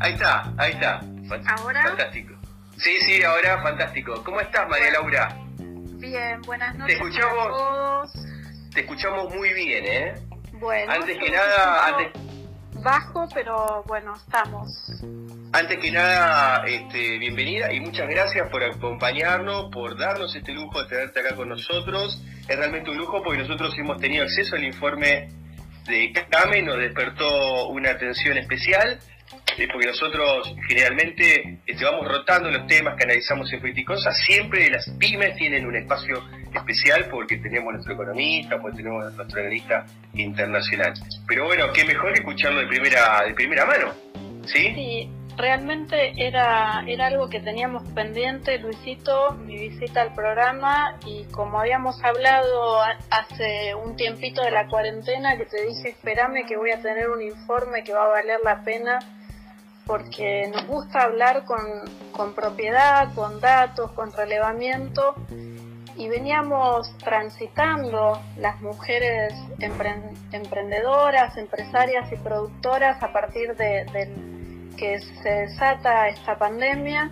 ahí está, ahí está. ¿Ahora? Fantástico. Sí, sí, ahora fantástico. ¿Cómo estás, María Laura? Bien, buenas noches te escuchamos, a todos. Te escuchamos muy bien, ¿eh? Bueno, antes que nada, antes, bajo, pero bueno, estamos. Antes que nada, este, bienvenida y muchas gracias por acompañarnos, por darnos este lujo de tenerte acá con nosotros. Es realmente un lujo porque nosotros hemos tenido acceso al informe de CAME, nos despertó una atención especial porque nosotros generalmente este, vamos rotando los temas que analizamos en Politicosa, siempre las pymes tienen un espacio especial porque tenemos nuestro economista, porque tenemos nuestro analista internacional. Pero bueno, qué mejor escucharlo de primera, de primera mano. Sí, realmente era, era algo que teníamos pendiente, Luisito, mi visita al programa y como habíamos hablado hace un tiempito de la cuarentena, que te dije, espérame que voy a tener un informe que va a valer la pena porque nos gusta hablar con, propiedad, con datos, con relevamiento y veníamos transitando las mujeres emprendedoras, empresarias y productoras a partir de, que se desata esta pandemia,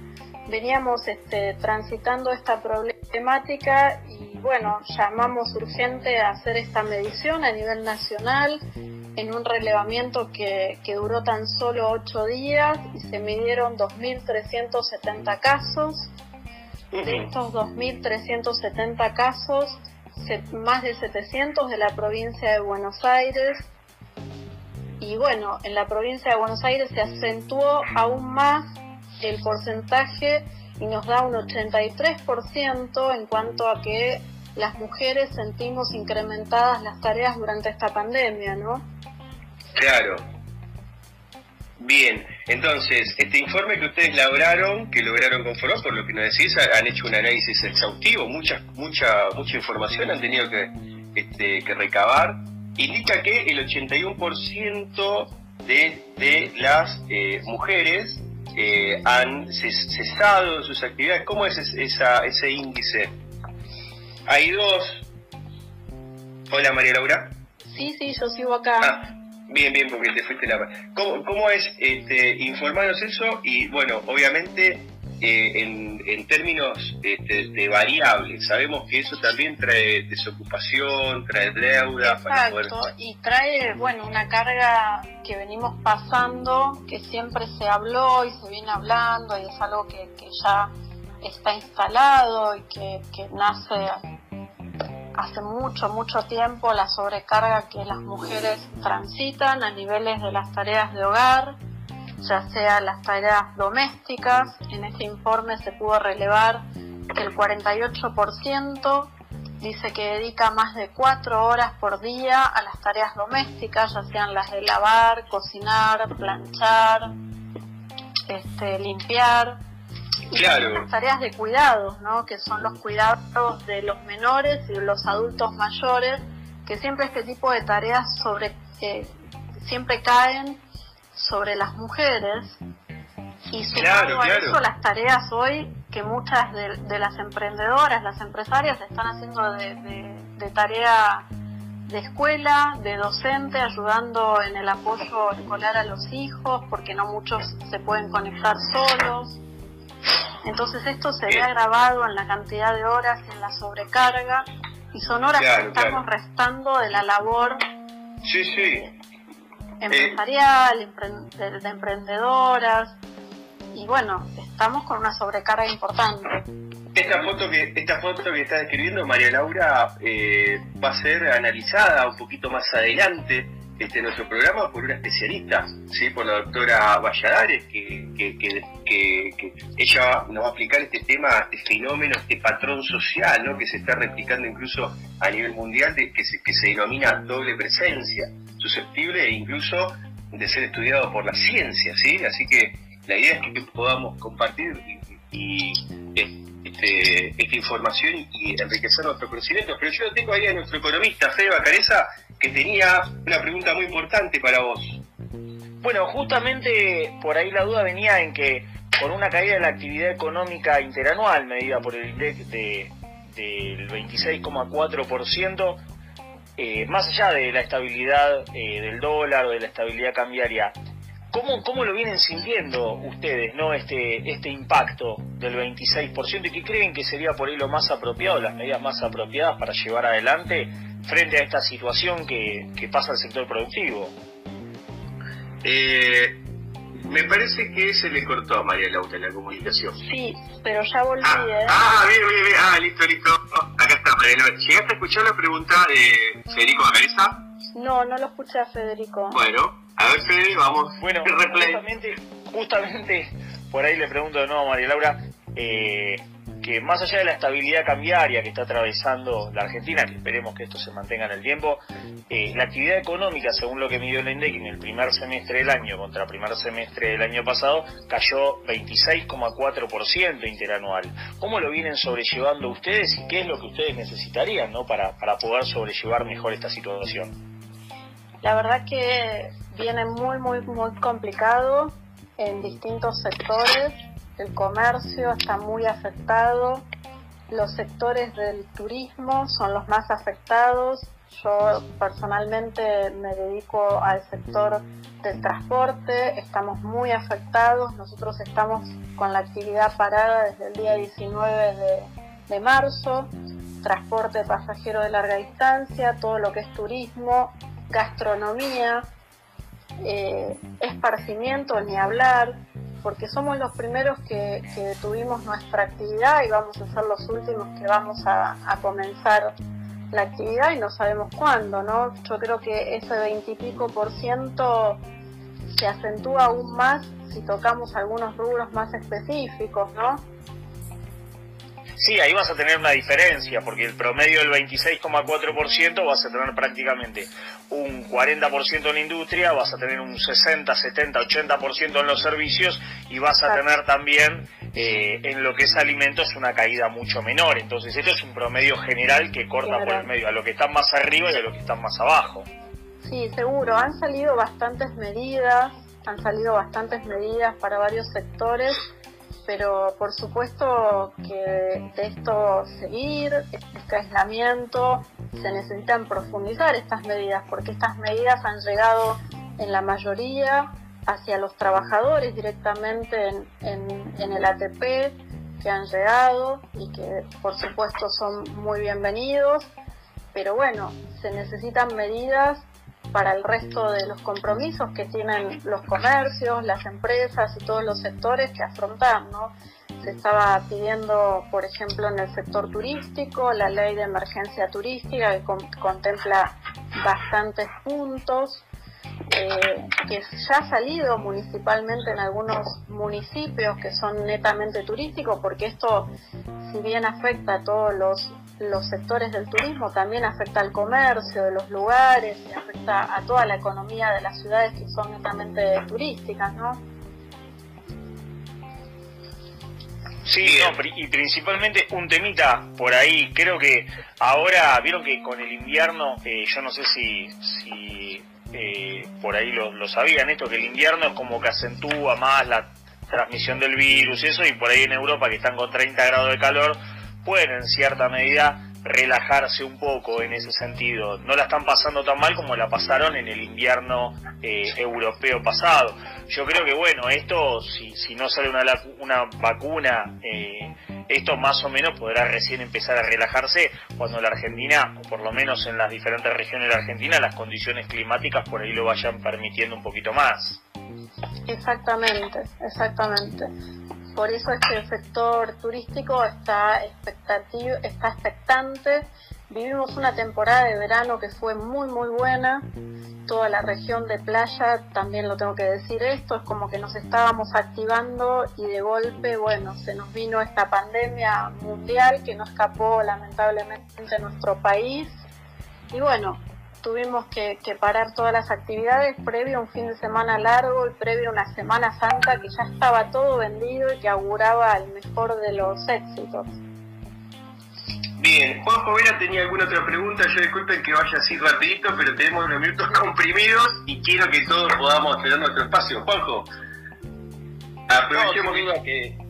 veníamos este, transitando esta problemática y bueno, llamamos urgente a hacer esta medición a nivel nacional en un relevamiento que, duró tan solo ocho días y se midieron 2.370 casos. De estos 2.370 casos, más de 700 de la provincia de Buenos Aires. Y bueno, en la provincia de Buenos Aires se acentuó aún más el porcentaje y nos da un 83% en cuanto a que las mujeres sentimos incrementadas las tareas durante esta pandemia, ¿no? Claro. Bien, entonces, este informe que ustedes lograron, que lograron conformar, por lo que nos decís, han hecho un análisis exhaustivo, mucha, mucha, mucha información han tenido que, este, que recabar, indica que el 81% de, de las eh, mujeres eh, han cesado sus actividades. ¿Cómo es esa, ese índice? Hay dos. Hola María Laura. Sí, sí, yo sigo acá. Ah, bien, bien, porque te fuiste la... ¿Cómo, cómo es este, informarnos eso? Y bueno, obviamente eh, en, en, términos este, de variables, sabemos que eso también trae desocupación, trae deuda. Exacto, y trae, bueno, una carga que venimos pasando, que siempre se habló y se viene hablando, y es algo que, que ya está instalado y que, que nace hace mucho, mucho tiempo, la sobrecarga que las mujeres transitan a niveles de las tareas de hogar, ya sea las tareas domésticas. En este informe se pudo relevar que el 48% dice que dedica más de cuatro horas por día a las tareas domésticas, ya sean las de lavar, cocinar, planchar, este, limpiar. Y las tareas de cuidados, ¿no? que son los cuidados de los menores y de los adultos mayores, que siempre este tipo de tareas sobre, eh, siempre caen sobre las mujeres y sumado a eso las tareas hoy que muchas de, las emprendedoras, las empresarias están haciendo de, tarea de escuela, de docente, ayudando en el apoyo escolar a los hijos, porque no muchos se pueden conectar solos. Entonces esto se ve agravado en la cantidad de horas en la sobrecarga, y son horas que estamos restando de la labor sí, sí empresarial, de, emprendedoras, y bueno, estamos con una sobrecarga importante. Esta foto que esta foto que está describiendo María Laura eh, va a ser analizada un poquito más adelante este nuestro programa por una especialista, sí, por la doctora Valladares, que, que, que, ella nos va a explicar este tema, este fenómeno, este patrón social, ¿no? que se está replicando incluso a nivel mundial, de, que, se, que se denomina doble presencia, susceptible e incluso de ser estudiado por la ciencia, ¿sí? Así que la idea es que podamos compartir y, este, esta información y enriquecer nuestro conocimiento. Pero yo tengo ahí a nuestro economista, Fede Bacareza, que tenía una pregunta muy importante para vos. Bueno, justamente por ahí la duda venía en que por una caída de la actividad económica interanual medida por el INDEC de, del 26,4%, eh, más allá de la estabilidad eh, del dólar o de la estabilidad cambiaria, ¿cómo, ¿cómo lo vienen sintiendo ustedes, no este, este impacto del 26% y qué creen que sería por ahí lo más apropiado, las medidas más apropiadas para llevar adelante frente a esta situación que, que pasa al sector productivo? Eh, me parece que se le cortó a María Laura la comunicación. Sí, pero ya volví, ah, ¿eh? Ah, bien, bien, bien. Ah, listo, listo. Acá está, María Laura. ¿Llegaste a escuchar la pregunta de Federico Macareza? No, no lo escuché a Federico. Bueno, a ver, Federico, vamos. Bueno, justamente, justamente por ahí le pregunto de nuevo a María Laura, eh, más allá de la estabilidad cambiaria que está atravesando la Argentina, que esperemos que esto se mantenga en el tiempo, eh, la actividad económica, según lo que midió el INDEC en el primer semestre del año contra el primer semestre del año pasado, cayó 26,4% interanual. ¿Cómo lo vienen sobrellevando ustedes y qué es lo que ustedes necesitarían ¿no? para, para poder sobrellevar mejor esta situación? La verdad que viene muy, muy, muy complicado en distintos sectores el comercio está muy afectado, los sectores del turismo son los más afectados. Yo personalmente me dedico al sector del transporte, estamos muy afectados, nosotros estamos con la actividad parada desde el día 19 de, marzo, transporte pasajero de larga distancia, todo lo que es turismo, gastronomía, eh, esparcimiento, ni hablar, porque somos los primeros que, que, tuvimos nuestra actividad y vamos a ser los últimos que vamos a, comenzar la actividad y no sabemos cuándo, ¿no? Yo creo que ese veintipico por ciento se acentúa aún más si tocamos algunos rubros más específicos, ¿no? Sí, ahí vas a tener una diferencia, porque el promedio del 26,4% vas a tener prácticamente un 40% en la industria, vas a tener un 60, 70, 80% en los servicios y vas a tener también eh, en lo que es alimentos una caída mucho menor. Entonces, esto es un promedio general que corta por el medio a lo que están más arriba y a lo que están más abajo. Sí, seguro. Han salido bastantes medidas, han salido bastantes medidas para varios sectores pero por supuesto que de esto seguir, este aislamiento, se necesitan profundizar estas medidas, porque estas medidas han llegado en la mayoría hacia los trabajadores directamente en, en, el ATP que han llegado y que por supuesto son muy bienvenidos, pero bueno, se necesitan medidas para el resto de los compromisos que tienen los comercios, las empresas y todos los sectores que afrontar, ¿no? Se estaba pidiendo, por ejemplo, en el sector turístico, la ley de emergencia turística que contempla bastantes puntos, eh, que ya ha salido municipalmente en algunos municipios que son netamente turísticos, porque esto, si bien afecta a todos los los sectores del turismo, también afecta al comercio de los lugares, afecta a toda la economía de las ciudades que son netamente turísticas, ¿no? Sí, y principalmente un temita por ahí, creo que ahora, vieron que con el invierno, eh, yo no sé si, si eh, por ahí lo, lo sabían esto, que el invierno es como que acentúa más la transmisión del virus y eso, y por ahí en Europa que están con 30 grados de calor, pueden en cierta medida relajarse un poco en ese sentido. No la están pasando tan mal como la pasaron en el invierno eh, europeo pasado. Yo creo que bueno, esto si, si no sale una, una vacuna, eh, esto más o menos podrá recién empezar a relajarse cuando la Argentina, o por lo menos en las diferentes regiones de la Argentina, las condiciones climáticas por ahí lo vayan permitiendo un poquito más. Exactamente, exactamente. Por eso es que el sector turístico está, expectativo, está expectante. Vivimos una temporada de verano que fue muy, muy buena. Toda la región de playa, también lo tengo que decir esto, es como que nos estábamos activando y de golpe, bueno, se nos vino esta pandemia mundial que no escapó lamentablemente de nuestro país. Y bueno, tuvimos que, parar todas las actividades previo a un fin de semana largo y previo a una Semana Santa que ya estaba todo vendido y que auguraba el mejor de los éxitos. Bien, Juan Jovera tenía alguna otra pregunta, yo disculpen que vaya así rapidito, pero tenemos unos minutos comprimidos y quiero que todos podamos tener nuestro espacio. Juanjo, aprovechemos que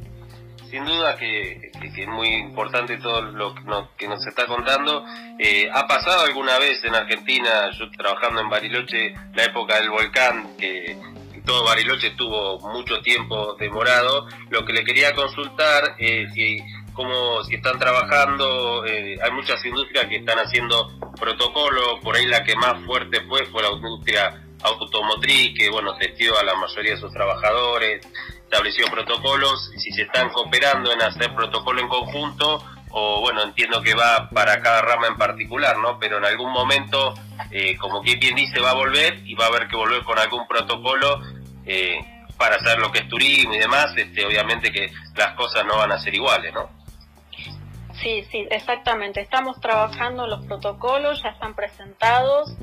sin duda que, es muy importante todo lo que nos, está contando. Eh, ha pasado alguna vez en Argentina, yo trabajando en Bariloche, la época del volcán, que todo Bariloche estuvo mucho tiempo demorado. Lo que le quería consultar es si, cómo, si están trabajando, eh, hay muchas industrias que están haciendo protocolo, por ahí la que más fuerte fue fue la industria automotriz, que bueno, testió a la mayoría de sus trabajadores, estableció protocolos, si se están cooperando en hacer protocolo en conjunto, o bueno, entiendo que va para cada rama en particular, ¿no? Pero en algún momento, eh, como quien bien dice, va a volver y va a haber que volver con algún protocolo eh, para hacer lo que es turismo y demás, este, obviamente que las cosas no van a ser iguales, ¿no? Sí, sí, exactamente. Estamos trabajando los protocolos, ya están presentados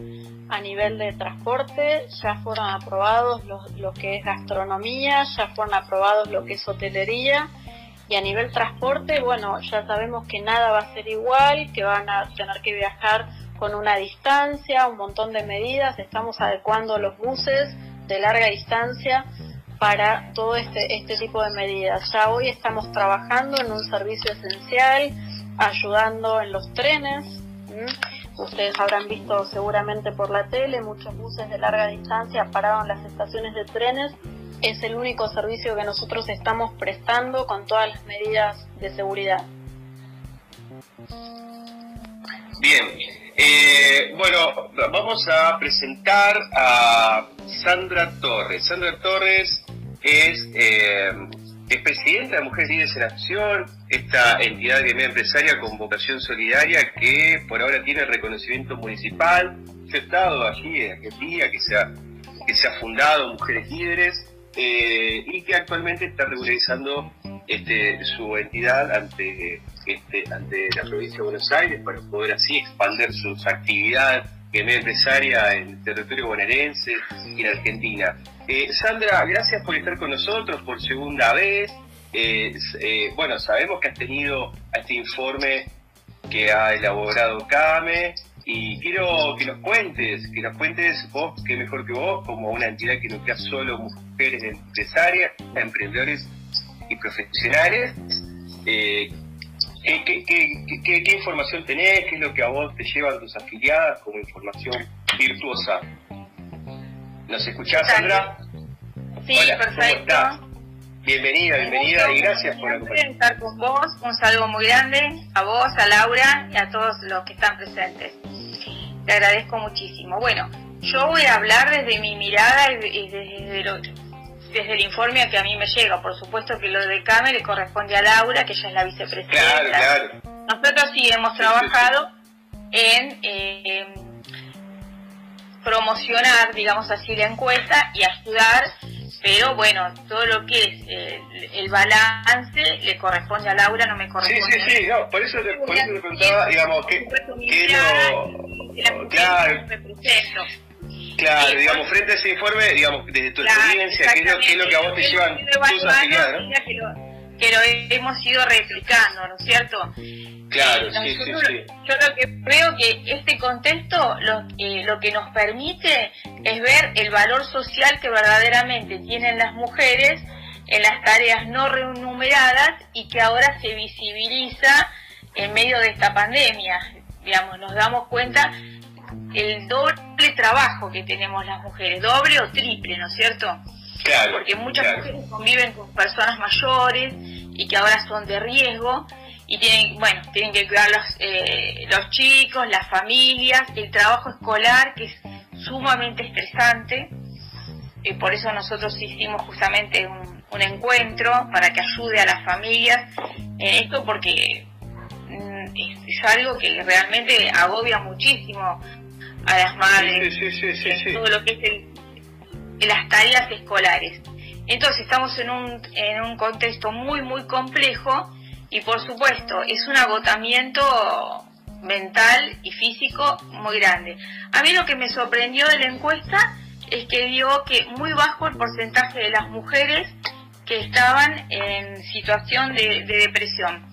a nivel de transporte, ya fueron aprobados lo, que es gastronomía, ya fueron aprobados lo que es hotelería y a nivel transporte, bueno, ya sabemos que nada va a ser igual, que van a tener que viajar con una distancia, un montón de medidas, estamos adecuando los buses de larga distancia para todo este, este tipo de medidas. Ya hoy estamos trabajando en un servicio esencial, ayudando en los trenes. Ustedes habrán visto seguramente por la tele muchos buses de larga distancia parados en las estaciones de trenes. Es el único servicio que nosotros estamos prestando con todas las medidas de seguridad. Bien, eh, bueno, vamos a presentar a Sandra Torres. Sandra Torres es, eh, presidenta de Mujeres Líderes en Acción, esta entidad de media empresaria con vocación solidaria que por ahora tiene reconocimiento municipal. Yo allí en Argentina, que se ha, que se ha fundado Mujeres Líderes eh, y que actualmente está regularizando este, su entidad ante, este, ante la provincia de Buenos Aires para poder así expandir sus actividades de media empresaria en territorio bonaerense y en Argentina. Eh, Sandra, gracias por estar con nosotros por segunda vez. Eh, eh, bueno, sabemos que has tenido este informe que ha elaborado CAME y quiero que nos cuentes, que nos cuentes vos, que mejor que vos, como una entidad que no crea solo mujeres empresarias, emprendedores y profesionales, ¿qué, qué, información tenés? ¿Qué es lo que a vos te llevan tus afiliadas como información virtuosa? ¿Nos escuchás, Sandra? Sí, perfecto. Bienvenida, bienvenida y gracias por acompañarnos. estar con vos, un saludo muy grande a vos, a Laura y a todos los que están presentes. Te agradezco muchísimo. Bueno, yo voy a hablar desde mi mirada y desde, desde el informe que a mí me llega. Por supuesto que lo de CAME le corresponde a Laura, que ella es la vicepresidenta. Claro, claro. Nosotros sí hemos trabajado en... Eh, promocionar, digamos así, la encuesta y ayudar pero bueno, todo lo que es eh, el balance le corresponde a Laura, no me corresponde. Sí, sí, sí, no, por eso, te, por eso te preguntaba, digamos, que, que lo... Claro, claro, digamos, frente a ese informe, digamos, desde tu experiencia, ¿qué es, lo, ¿qué es lo que a vos te llevan tus afiliados? ¿no? que lo hemos ido replicando, ¿no es cierto? Claro, sí, sí, sí. Yo lo que veo que este contexto lo, eh, lo que nos permite es ver el valor social que verdaderamente tienen las mujeres en las tareas no remuneradas y que ahora se visibiliza en medio de esta pandemia. Digamos, nos damos cuenta el doble trabajo que tenemos las mujeres, doble o triple, ¿no es cierto? porque muchas mujeres conviven con personas mayores y que ahora son de riesgo y tienen, bueno, tienen que cuidar los, eh, los chicos, las familias, el trabajo escolar que es sumamente estresante. y por eso nosotros hicimos justamente un, encuentro para que ayude a las familias en esto porque mm, es, algo que realmente agobia muchísimo a las madres, todo lo que es el las tareas escolares. Entonces estamos en un, en un contexto muy, muy complejo y por supuesto es un agotamiento mental y físico muy grande. A mí lo que me sorprendió de la encuesta es que dio que muy bajo el porcentaje de las mujeres que estaban en situación de, depresión.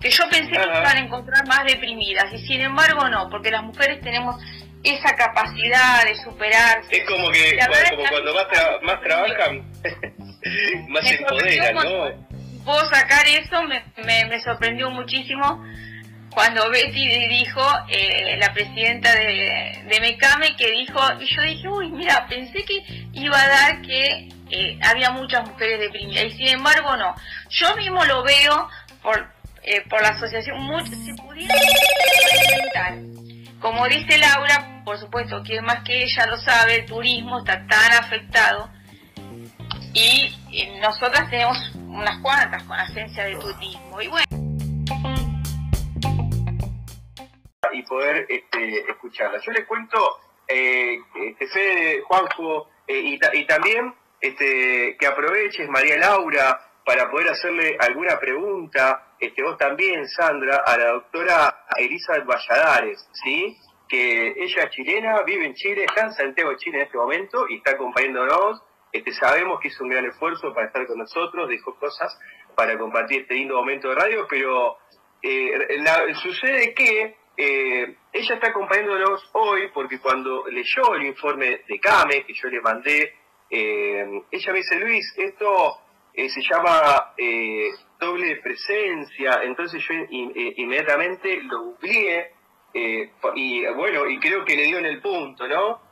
Que yo pensé que iban a encontrar más deprimidas y sin embargo no, porque las mujeres tenemos esa capacidad de superarse. Es como que como cuando más, más trabajan, más se empoderan, ¿no? Puedo sacar eso, me, me, sorprendió muchísimo cuando Betty dijo, eh, la presidenta de, de Mecame, que dijo, y yo dije, uy, mira, pensé que iba a dar que eh, había muchas mujeres deprimidas, y sin embargo no. Yo mismo lo veo por, eh, por la asociación, mucho, se pudiera como dice Laura, por supuesto que más que ella lo sabe, el turismo está tan afectado y, nosotras tenemos unas cuantas con agencia de turismo y bueno. Y poder este, escucharla. Yo les cuento, eh, este, Fede, Juanjo, eh, y, también este, que aproveches, María Laura, para poder hacerle alguna pregunta, este, vos también, Sandra, a la doctora Elizabeth Valladares, ¿sí? que ella es chilena, vive en Chile, está en Santiago Chile en este momento y está acompañándonos. Este, sabemos que hizo un gran esfuerzo para estar con nosotros, dejó cosas para compartir este lindo momento de radio, pero eh, sucede que eh, ella está acompañándonos hoy porque cuando leyó el informe de CAME que yo le mandé, eh, ella me dice, Luis, esto se llama doble presencia, entonces yo inmediatamente lo googleé y bueno, y creo que le dio en el punto, ¿no?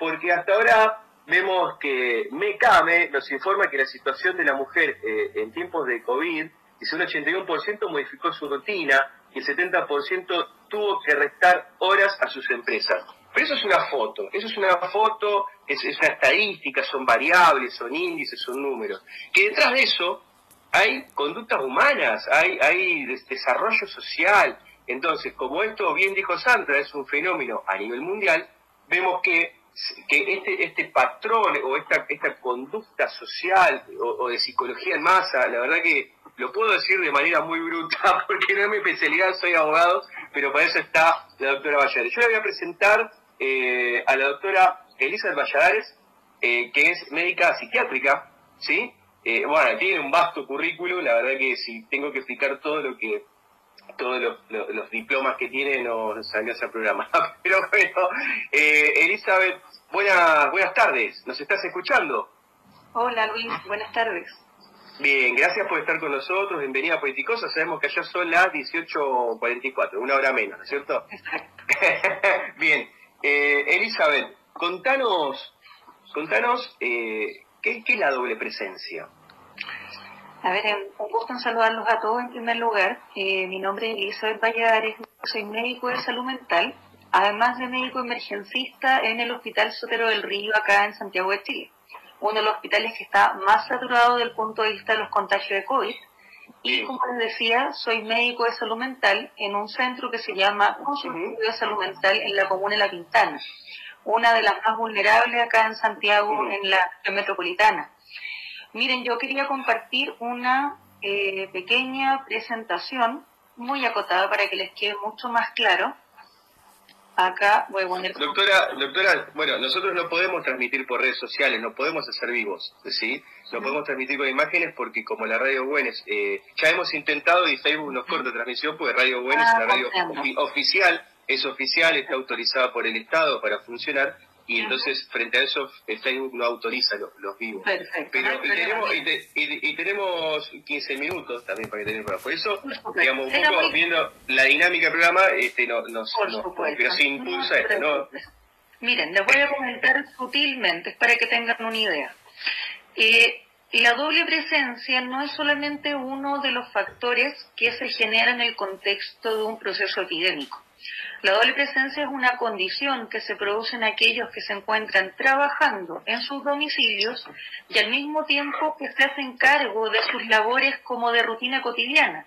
porque hasta ahora vemos que MECAME nos informa que la situación de la mujer en tiempos de COVID, es un 81% modificó su rutina y el 70% tuvo que restar horas a sus empresas. Pero eso es una foto, eso es una foto, es, una estadística, son variables, son índices, son números. Que detrás de eso hay conductas humanas, hay, hay desarrollo social. Entonces, como esto bien dijo Sandra, es un fenómeno a nivel mundial, vemos que, que este, este patrón o esta, esta conducta social o, de psicología en masa, la verdad que lo puedo decir de manera muy bruta porque no es mi especialidad, soy abogado, pero para eso está la doctora Valladares. Yo le voy a presentar eh, a la doctora Elizabeth Valladares, eh, que es médica psiquiátrica, ¿sí? Eh, bueno, tiene un vasto currículo, la verdad que si tengo que explicar todo lo que todos los, diplomas que tiene no, salió ese programa. Pero bueno, Elizabeth, buenas, buenas tardes, ¿nos estás escuchando? Hola Luis, buenas tardes. Bien, gracias por estar con nosotros, bienvenida a Politicosa, sabemos que allá son las 18.44, una hora menos, ¿no es cierto? Exacto. Bien, eh, Elizabeth, contanos, contanos eh, ¿qué, es la doble presencia. A ver, eh, un gusto en saludarlos a todos en primer lugar. mi nombre es Elizabeth Valladares, soy médico de salud mental, además de médico emergencista en el Hospital Sotero del Río, acá en Santiago de Chile. Uno de los hospitales que está más saturado desde el punto de vista de los contagios de COVID y como les decía, soy médico de salud mental en un centro que se llama Consultorio de Salud Mental en la comuna de La Pintana, una de las más vulnerables acá en Santiago, en la metropolitana. Miren, yo quería compartir una eh, pequeña presentación muy acotada para que les quede mucho más claro. Acá voy a poner... Doctora, doctora, bueno, nosotros no podemos transmitir por redes sociales, no podemos hacer vivos, ¿sí? No podemos transmitir con imágenes porque como la Radio Buenes, eh, ya hemos intentado y Facebook nos corta transmisión porque Radio Buenes es una ah, radio oficial, es oficial, está autorizada por el Estado para funcionar y entonces frente a eso Facebook no autoriza los, vivos. Perfecto. Pero, y, tenemos, y, tenemos 15 minutos también para que tengan Por eso, digamos, un poco viendo la dinámica del programa, este, no, nos, pero se impulsa esto, ¿no? Miren, les voy a comentar sutilmente para que tengan una idea. Eh, la doble presencia no es solamente uno de los factores que se generan en el contexto de un proceso epidémico. La doble presencia es una condición que se produce en aquellos que se encuentran trabajando en sus domicilios y al mismo tiempo que se hacen cargo de sus labores como de rutina cotidiana.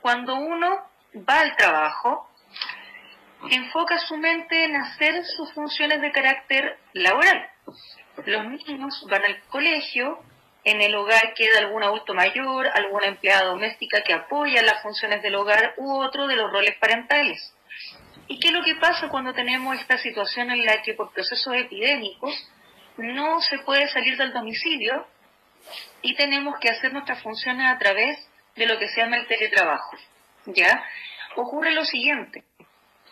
Cuando uno va al trabajo, enfoca su mente en hacer sus funciones de carácter laboral. Los niños van al colegio, en el hogar queda algún adulto mayor, alguna empleada doméstica que apoya las funciones del hogar u otro de los roles parentales. ¿Y qué es lo que pasa cuando tenemos esta situación en la que por procesos epidémicos no se puede salir del domicilio y tenemos que hacer nuestras funciones a través de lo que se llama el teletrabajo? ¿Ya? Ocurre lo siguiente.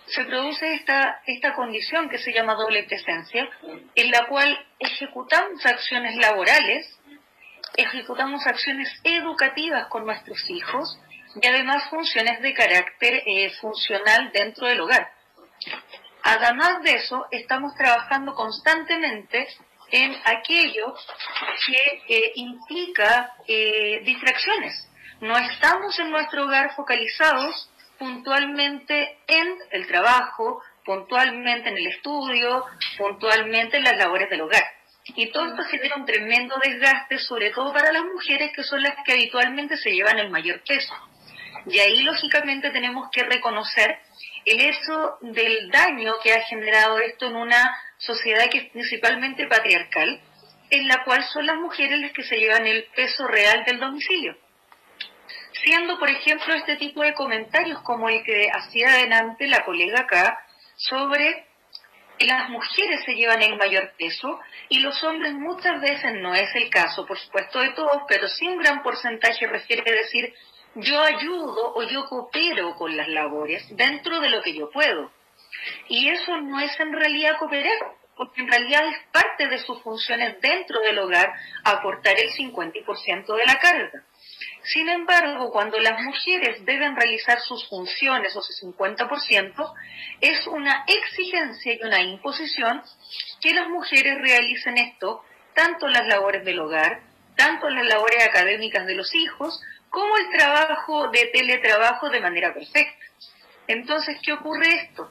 Se produce esta, esta condición que se llama doble presencia, en la cual ejecutamos acciones laborales ejecutamos acciones educativas con nuestros hijos y además funciones de carácter eh, funcional dentro del hogar. Además de eso, estamos trabajando constantemente en aquello que eh, implica eh, distracciones. No estamos en nuestro hogar focalizados puntualmente en el trabajo, puntualmente en el estudio, puntualmente en las labores del hogar. Y todo esto genera un tremendo desgaste, sobre todo para las mujeres que son las que habitualmente se llevan el mayor peso. Y ahí, lógicamente, tenemos que reconocer el hecho del daño que ha generado esto en una sociedad que es principalmente patriarcal, en la cual son las mujeres las que se llevan el peso real del domicilio. Siendo, por ejemplo, este tipo de comentarios como el que hacía adelante la colega acá sobre las mujeres se llevan el mayor peso y los hombres muchas veces no es el caso, por supuesto de todos, pero sí un gran porcentaje refiere a decir yo ayudo o yo coopero con las labores dentro de lo que yo puedo. Y eso no es en realidad cooperar, porque en realidad es parte de sus funciones dentro del hogar aportar el 50% de la carga. Sin embargo, cuando las mujeres deben realizar sus funciones o su 50%, es una exigencia y una imposición que las mujeres realicen esto, tanto las labores del hogar, tanto las labores académicas de los hijos, como el trabajo de teletrabajo de manera perfecta. Entonces, ¿qué ocurre esto?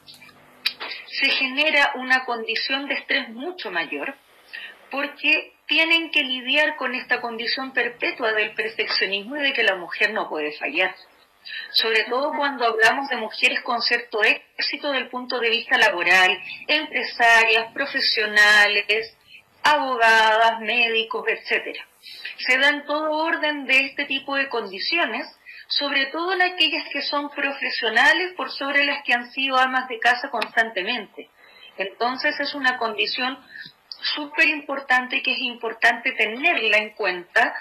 Se genera una condición de estrés mucho mayor porque tienen que lidiar con esta condición perpetua del perfeccionismo y de que la mujer no puede fallar. Sobre todo cuando hablamos de mujeres con cierto éxito desde el punto de vista laboral, empresarias, profesionales, abogadas, médicos, etcétera se dan todo orden de este tipo de condiciones, sobre todo en aquellas que son profesionales por sobre las que han sido amas de casa constantemente. Entonces es una condición súper importante que es importante tenerla en cuenta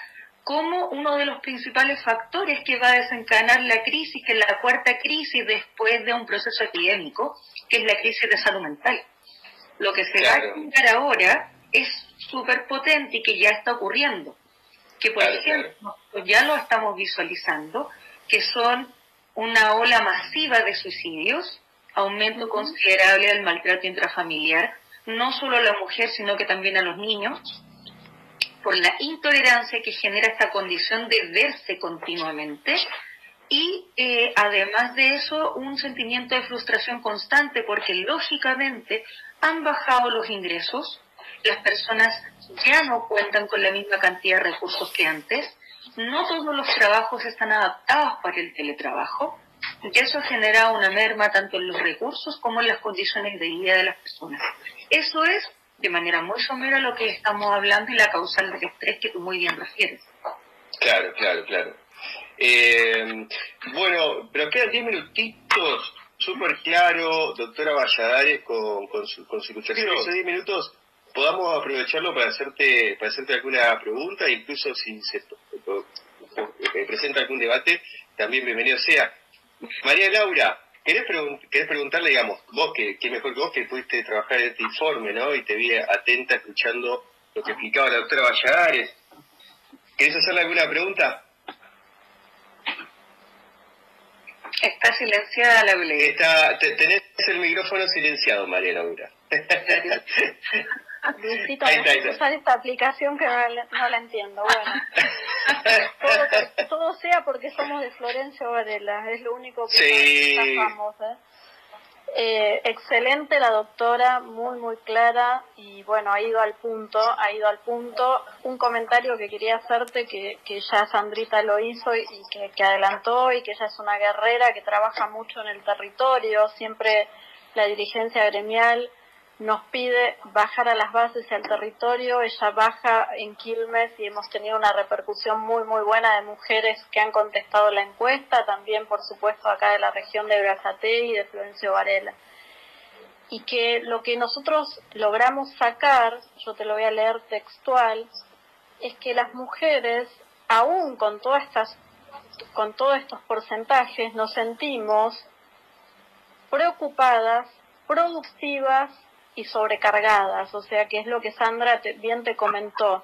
como uno de los principales factores que va a desencadenar la crisis, que es la cuarta crisis después de un proceso epidémico, que es la crisis de salud mental. Lo que se va a generar ahora es súper potente y que ya está ocurriendo. Que por ejemplo ya lo estamos visualizando, que son una ola masiva de suicidios, aumento considerable del maltrato intrafamiliar, no solo a la mujer, sino que también a los niños, por la intolerancia que genera esta condición de verse continuamente y eh, además de eso un sentimiento de frustración constante porque lógicamente han bajado los ingresos, las personas ya no cuentan con la misma cantidad de recursos que antes, no todos los trabajos están adaptados para el teletrabajo, y eso genera una merma tanto en los recursos como en las condiciones de vida de las personas. Eso es, de manera muy somera, lo que estamos hablando y la causal del estrés que tú muy bien refieres. Claro, claro, claro. Eh, bueno, pero quedan 10 minutitos, súper claro, doctora Valladares, con, con su, con su Esos 10 minutos podamos aprovecharlo para hacerte para hacerte alguna pregunta, incluso si se presenta algún debate, también bienvenido sea. María Laura, ¿querés, preguntarle, digamos, vos que, mejor que vos que pudiste trabajar en este informe, ¿no? Y te vi atenta escuchando lo que explicaba la doctora Valladares. ¿Querés hacerle alguna pregunta? Está silenciada la Está, tenés el micrófono silenciado, María Laura. Luisito, usar esta aplicación que no, la entiendo. Bueno, todo, sea porque somos de Florencio Varela, es lo único que sí. ¿eh? ¿eh? excelente la doctora, muy muy clara y bueno, ha ido al punto, ha ido al punto. Un comentario que quería hacerte que, que ya Sandrita lo hizo y, que, que adelantó y que ella es una guerrera que trabaja mucho en el territorio, siempre la dirigencia gremial nos pide bajar a las bases y al territorio. Ella baja en Quilmes y hemos tenido una repercusión muy, muy buena de mujeres que han contestado la encuesta, también, por supuesto, acá de la región de Brazate y de Florencio Varela. Y que lo que nosotros logramos sacar, yo te lo voy a leer textual, es que las mujeres, aún con todas estas con todos estos porcentajes, nos sentimos preocupadas, productivas y sobrecargadas, o sea que es lo que Sandra bien te comentó.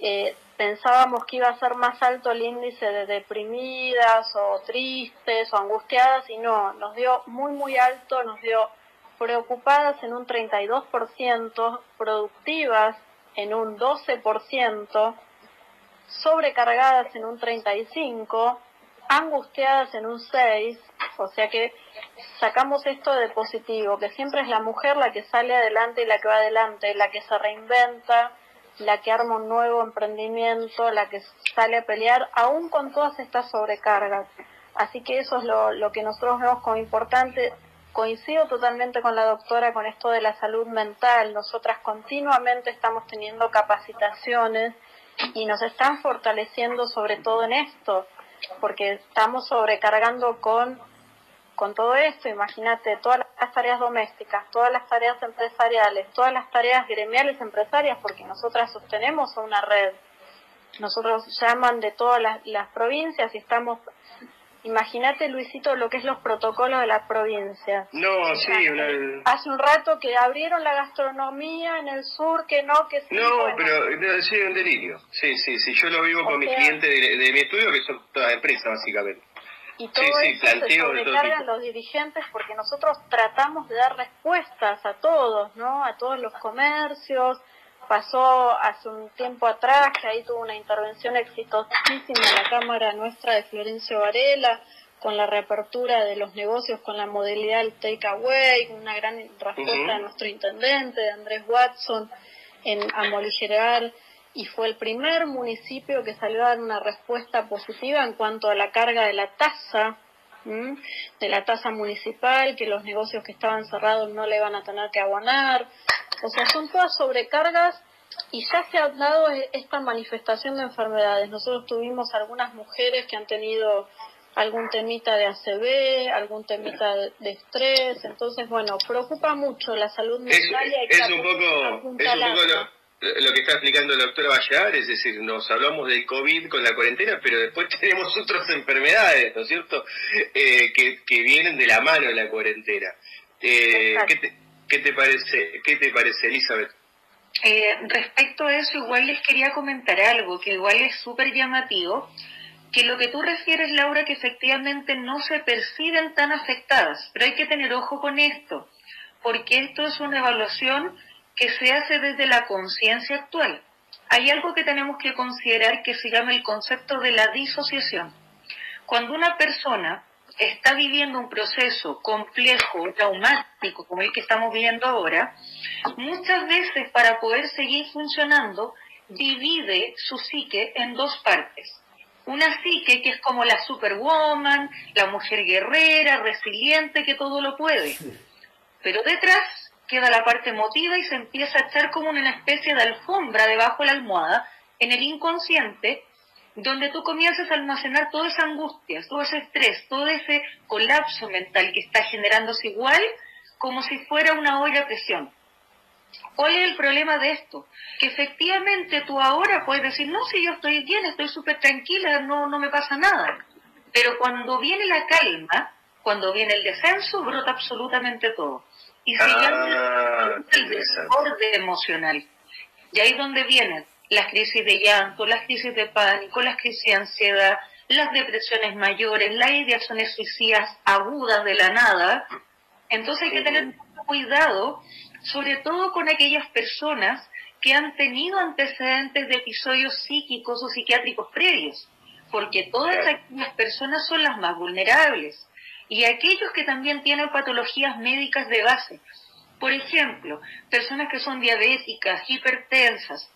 Eh, pensábamos que iba a ser más alto el índice de deprimidas o tristes o angustiadas y no, nos dio muy muy alto, nos dio preocupadas en un 32%, productivas en un 12%, sobrecargadas en un 35%, angustiadas en un 6%, o sea que sacamos esto de positivo, que siempre es la mujer la que sale adelante y la que va adelante, la que se reinventa, la que arma un nuevo emprendimiento, la que sale a pelear, aún con todas estas sobrecargas. Así que eso es lo, lo que nosotros vemos como importante. Coincido totalmente con la doctora con esto de la salud mental. Nosotras continuamente estamos teniendo capacitaciones y nos están fortaleciendo sobre todo en esto, porque estamos sobrecargando con con todo esto, imagínate todas las tareas domésticas, todas las tareas empresariales, todas las tareas gremiales empresarias, porque nosotras sostenemos una red. Nosotros llaman de todas las, provincias y estamos Imagínate, Luisito, lo que es los protocolos de las provincias. No, sí. Hace un rato que abrieron la gastronomía en el sur, que no, que sí. No, pero sí, un delirio. Sí, sí, sí. Yo lo vivo con mis clientes de, de, mi estudio, que son todas empresas, básicamente. Y todo eso se sobrecargan los dirigentes porque nosotros tratamos de dar respuestas a todos, ¿no? A todos los comercios. Pasó hace un tiempo atrás que ahí tuvo una intervención exitosísima en la Cámara nuestra de Florencio Varela con la reapertura de los negocios con la modalidad del takeaway, una gran respuesta de nuestro intendente, de Andrés Watson, en amoligerar y fue el primer municipio que salió a dar una respuesta positiva en cuanto a la carga de la tasa, de la tasa municipal, que los negocios que estaban cerrados no le van a tener que abonar. O sea, son todas sobrecargas y ya se ha dado e-, esta manifestación de enfermedades. Nosotros tuvimos algunas mujeres que han tenido algún temita de ACV, algún temita de estrés, entonces bueno, preocupa mucho la salud mental y hay que es un poco, lo que está explicando la doctora Vallar, es decir, nos hablamos del COVID con la cuarentena, pero después tenemos otras enfermedades, ¿no es cierto?, eh, que, que vienen de la mano de la cuarentena. Eh, ¿qué, te, ¿Qué te parece, qué te parece, Elizabeth? Eh, respecto a eso, igual les quería comentar algo que igual es súper llamativo, que lo que tú refieres, Laura, que efectivamente no se perciben tan afectadas, pero hay que tener ojo con esto, porque esto es una evaluación que se hace desde la conciencia actual. Hay algo que tenemos que considerar que se llama el concepto de la disociación. Cuando una persona está viviendo un proceso complejo, traumático, como el que estamos viviendo ahora, muchas veces para poder seguir funcionando, divide su psique en dos partes. Una psique que es como la superwoman, la mujer guerrera, resiliente, que todo lo puede. Pero detrás queda la parte emotiva y se empieza a echar como una especie de alfombra debajo de la almohada en el inconsciente, donde tú comienzas a almacenar toda esa angustia, todo ese estrés, todo ese colapso mental que está generándose igual como si fuera una olla a presión. ¿Cuál es el problema de esto? Que efectivamente tú ahora puedes decir, no, si yo estoy bien, estoy súper tranquila, no, no me pasa nada. Pero cuando viene la calma, cuando viene el descenso, brota absolutamente todo y se llama ah, el desborde emocional. Y ahí es donde vienen las crisis de llanto, las crisis de pánico, las crisis de ansiedad, las depresiones mayores, las ideaciones suicidas agudas de la nada. Entonces hay que tener mucho cuidado, sobre todo con aquellas personas que han tenido antecedentes de episodios psíquicos o psiquiátricos previos, porque todas aquellas personas son las más vulnerables y aquellos que también tienen patologías médicas de base. Por ejemplo, personas que son diabéticas, hipertensas,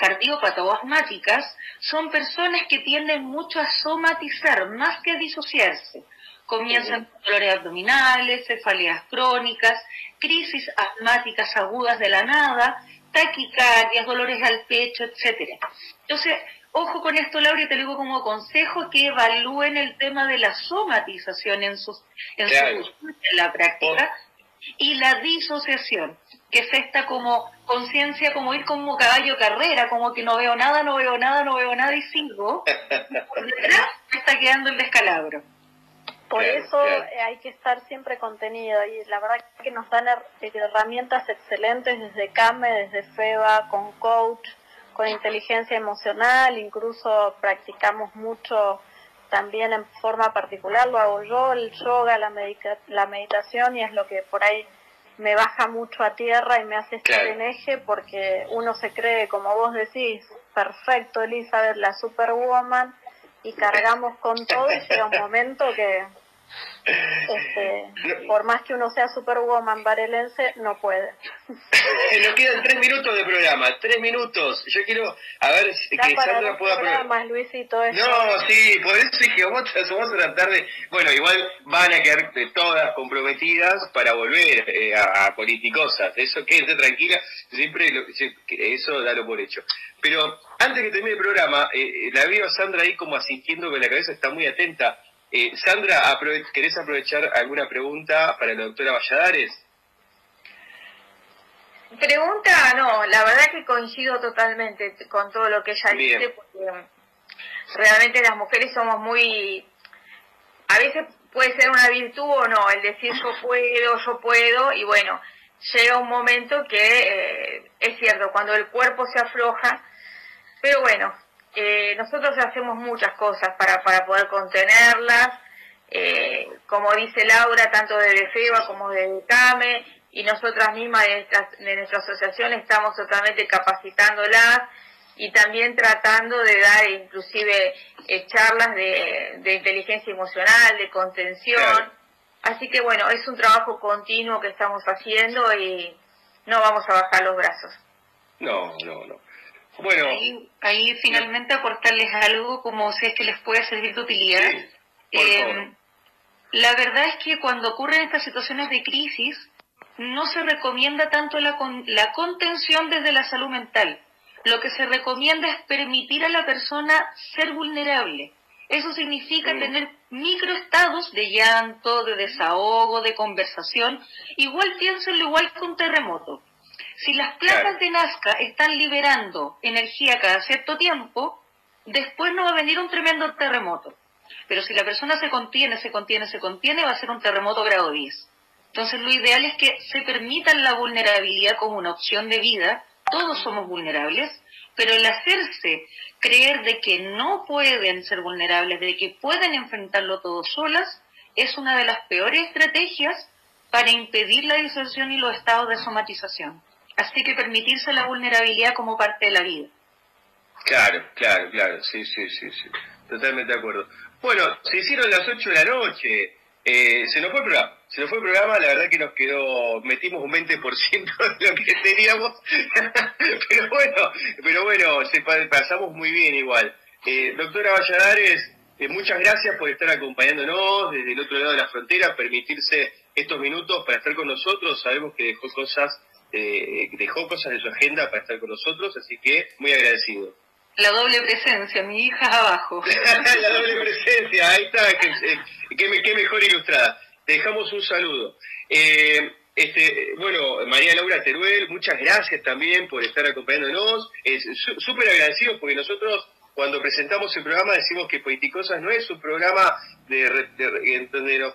cardiópatas o asmáticas, son personas que tienden mucho a somatizar más que a disociarse. Comienzan con dolores abdominales, cefaleas crónicas, crisis asmáticas agudas de la nada, taquicardias, dolores al pecho, etc. Entonces, Ojo con esto, Laura, y te digo como consejo que evalúen el tema de la somatización en, sus, en, la práctica y la disociación, que es esta como conciencia, como ir como caballo carrera, como que no veo nada, no veo nada, no veo nada y sigo. por detrás me está quedando el descalabro. Por eso hay que estar siempre contenido y la verdad que nos dan herramientas excelentes desde CAME, desde FEBA, con coach, con inteligencia emocional, incluso practicamos mucho también en forma particular, lo hago yo, el yoga, la, la meditación y es lo que por ahí me baja mucho a tierra y me hace estar en eje porque uno se cree, como vos decís, perfecto, Elizabeth, la superwoman, y cargamos con todo y llega un momento que este, por más que uno sea superwoman varelense, no puede. Nos quedan tres minutos de programa, tres minutos. Yo quiero, a ver que Sandra pueda... Luisito, No, sí, por eso dije, vamos, vamos a tratar de... Bueno, igual van a quedar todas comprometidas para volver eh, a, politicosas. Eso, quédense tranquila, siempre eso dalo por hecho. Pero antes que termine el programa, eh, eh, la veo a Sandra ahí como asistiendo con la cabeza, está muy atenta eh, Sandra, ¿querés aprovechar alguna pregunta para la doctora Valladares? Pregunta, no, la verdad que coincido totalmente con todo lo que ella dice, porque realmente las mujeres somos muy, a veces puede ser una virtud o no, el decir yo puedo, yo puedo, y bueno, llega un momento que eh, es cierto, cuando el cuerpo se afloja, pero bueno, eh, nosotros hacemos muchas cosas para, para poder contenerlas, eh, como dice Laura, tanto de FEBA como de CAME, y nosotras mismas de, de nuestra asociación estamos totalmente capacitándolas y también tratando de dar inclusive eh, charlas de, inteligencia emocional, de contención. Así que bueno, es un trabajo continuo que estamos haciendo y no vamos a bajar los brazos. No, no, no. Bueno, ahí, finalmente aportarles algo como si es que les puede servir de utilidad. Eh, la verdad es que cuando ocurren estas situaciones de crisis, no se recomienda tanto la, la contención desde la salud mental. Lo que se recomienda es permitir a la persona ser vulnerable. Eso significa tener microestados de llanto, de desahogo, de conversación. Igual piénsenlo igual que un terremoto. Si las plantas de Nazca están liberando energía cada cierto tiempo, después no va a venir un tremendo terremoto. Pero si la persona se contiene, se contiene, se contiene, va a ser un terremoto grado 10. Entonces lo ideal es que se permitan la vulnerabilidad como una opción de vida. Todos somos vulnerables, pero el hacerse creer de que no pueden ser vulnerables, de que pueden enfrentarlo todo solas, es una de las peores estrategias para impedir la disorción y los estados de somatización. Así que permitirse la vulnerabilidad como parte de la vida. Claro, claro, claro, sí, sí, sí, sí. Totalmente de acuerdo. Bueno, se hicieron las 8 de la noche. Eh, se nos fue el programa. Se nos fue el programa, la verdad que nos quedó, metimos un 20% de lo que teníamos. pero bueno, pero bueno, se pasamos muy bien igual. Eh, doctora Valladares, eh, muchas gracias por estar acompañándonos desde el otro lado de la frontera, permitirse estos minutos para estar con nosotros. Sabemos que dejó cosas eh, dejó cosas de su agenda para estar con nosotros, así que muy agradecido. La doble presencia, mi hija abajo. la doble presencia, ahí está, que, eh, qué, mejor ilustrada. Te dejamos un saludo. Eh, este, bueno, María Laura Teruel, muchas gracias también por estar acompañándonos. Es súper agradecidos porque nosotros cuando presentamos el programa decimos que Politicosas no es un programa de, donde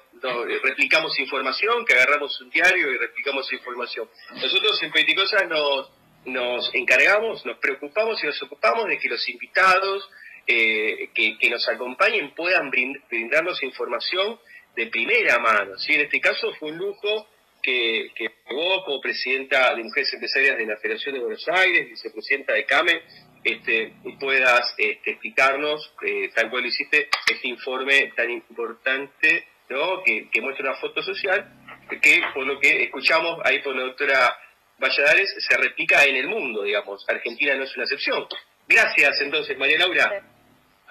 replicamos información, que agarramos un diario y replicamos información. Nosotros en Politicosas nos, nos encargamos, nos preocupamos y nos ocupamos de que los invitados eh, que, nos acompañen puedan brindarnos información de primera mano. ¿sí? En este caso fue un lujo que, que vos, como presidenta de Mujeres Empresarias de la Federación de Buenos Aires, vicepresidenta de CAME, este, puedas este, explicarnos, eh, tal cual hiciste, este informe tan importante, ¿no? que, muestra una foto social, que por lo que escuchamos ahí por la doctora Valladares, se replica en el mundo, digamos. Argentina no es una excepción. Gracias entonces, María Laura.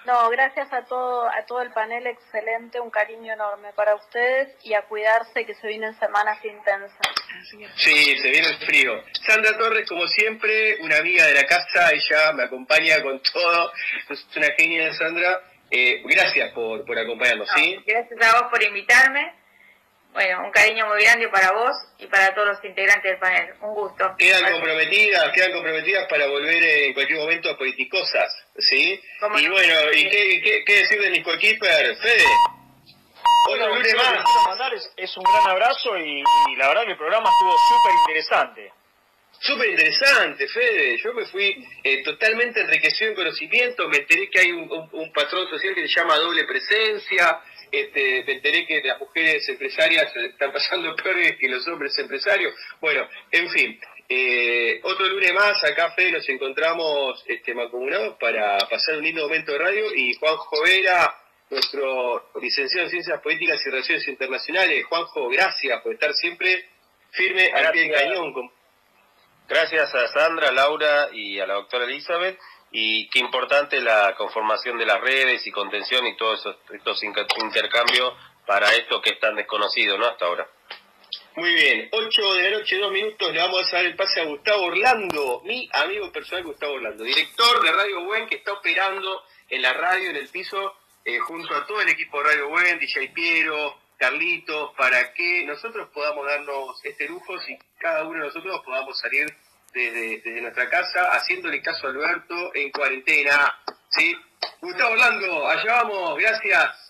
No, gracias a todo, a todo el panel, excelente, un cariño enorme para ustedes y a cuidarse que se vienen semanas intensas. Sí, se viene el frío. Sandra Torres, como siempre, una amiga de la casa, ella me acompaña con todo, es una genia Sandra. Eh, gracias por, por acompañarnos, ¿sí? Gracias a vos por invitarme bueno, un cariño muy grande para vos y para todos los integrantes del panel. Un gusto. Quedan comprometidas, quedan comprometidas para volver en cualquier momento a Politicosas, ¿sí? Y bueno, ¿y qué, qué, decir de mis coequiper, Fede? Bueno, lunes más. Mandar es, un gran abrazo y, la verdad que el programa estuvo súper interesante. Súper interesante, Fede. Yo me fui eh, totalmente enriquecido en conocimiento. Me enteré que hay un, patrón social que se llama doble presencia. Este, me enteré que las mujeres empresarias están pasando peores que los hombres empresarios. Bueno, en fin. Eh, otro lunes más, acá Fede, nos encontramos este, mancomunados para pasar un lindo momento de radio. Y Juan Jovera, nuestro licenciado en Ciencias Políticas y Relaciones Internacionales. Juanjo, gracias por estar siempre firme al pie del cañón. Gracias a Sandra, Laura y a la doctora Elizabeth. Y qué importante la conformación de las redes y contención y todos estos intercambios para esto que es tan desconocido, ¿no? Hasta ahora. Muy bien, 8 de la noche, 2 minutos, le vamos a dar el pase a Gustavo Orlando, mi amigo personal Gustavo Orlando, director de Radio Buen que está operando en la radio, en el piso, eh, junto a todo el equipo de Radio Buen, DJ Piero, Carlitos, para que nosotros podamos darnos este lujo, si cada uno de nosotros podamos salir desde, nuestra casa, haciéndole caso a Alberto en cuarentena. ¿sí? Gustavo Orlando, allá vamos, gracias.